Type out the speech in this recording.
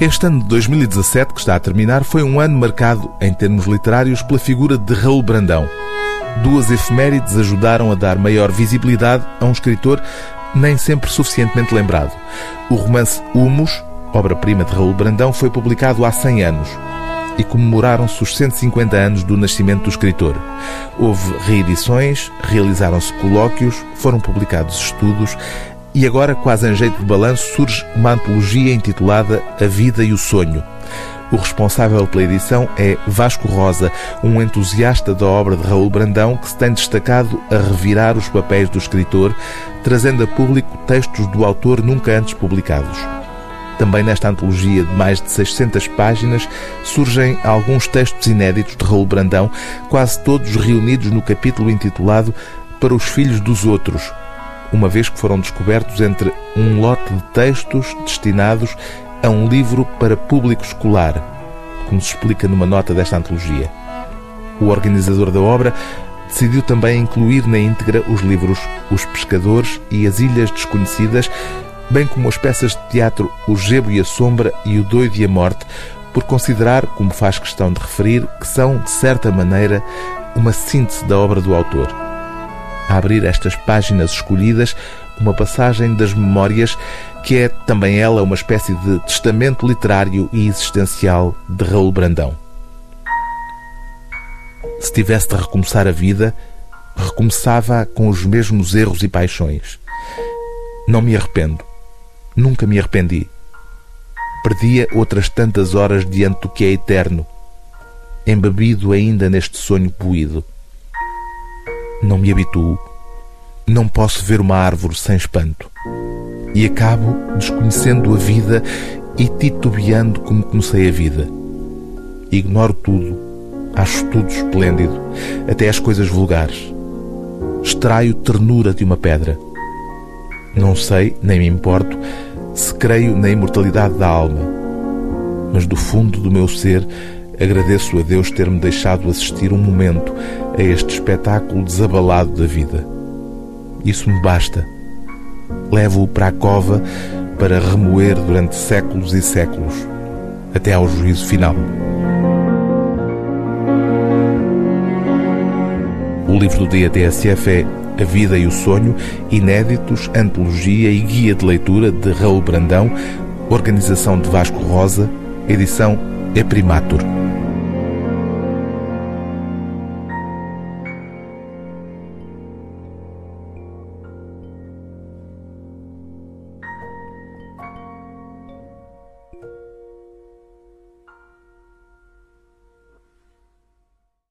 Este ano de 2017, que está a terminar, foi um ano marcado, em termos literários, pela figura de Raul Brandão. Duas efemérides ajudaram a dar maior visibilidade a um escritor nem sempre suficientemente lembrado. O romance Humus, obra-prima de Raul Brandão, foi publicado há 100 anos e comemoraram-se os 150 anos do nascimento do escritor. Houve reedições, realizaram-se colóquios, foram publicados estudos e agora, quase em jeito de balanço, surge uma antologia intitulada A Vida e o Sonho. O responsável pela edição é Vasco Rosa, um entusiasta da obra de Raul Brandão que se tem destacado a revirar os papéis do escritor, trazendo a público textos do autor nunca antes publicados. Também nesta antologia de mais de 600 páginas surgem alguns textos inéditos de Raul Brandão, quase todos reunidos no capítulo intitulado Para os Filhos dos Outros, uma vez que foram descobertos entre um lote de textos destinados a um livro para público escolar, como se explica numa nota desta antologia. O organizador da obra decidiu também incluir na íntegra os livros Os Pescadores e As Ilhas Desconhecidas, bem como as peças de teatro O Gebo e a Sombra e O Doido e a Morte, por considerar, como faz questão de referir, que são, de certa maneira, uma síntese da obra do autor a abrir estas páginas escolhidas uma passagem das memórias que é também ela uma espécie de testamento literário e existencial de Raul Brandão. Se tivesse de recomeçar a vida, recomeçava com os mesmos erros e paixões. Não me arrependo. Nunca me arrependi. Perdia outras tantas horas diante do que é eterno, embebido ainda neste sonho poído. Não me habituo. Não posso ver uma árvore sem espanto. E acabo desconhecendo a vida e titubeando como comecei a vida. Ignoro tudo, acho tudo esplêndido, até as coisas vulgares. Extraio ternura de uma pedra. Não sei, nem me importo, se creio na imortalidade da alma, mas do fundo do meu ser agradeço a Deus ter-me deixado assistir um momento a este espetáculo desabalado da vida. Isso me basta. Levo-o para a cova para remoer durante séculos e séculos, até ao juízo final. O livro do dia TSF é A Vida e o Sonho, Inéditos, Antologia e Guia de Leitura de Raul Brandão, organização de Vasco Rosa, edição é Primatur.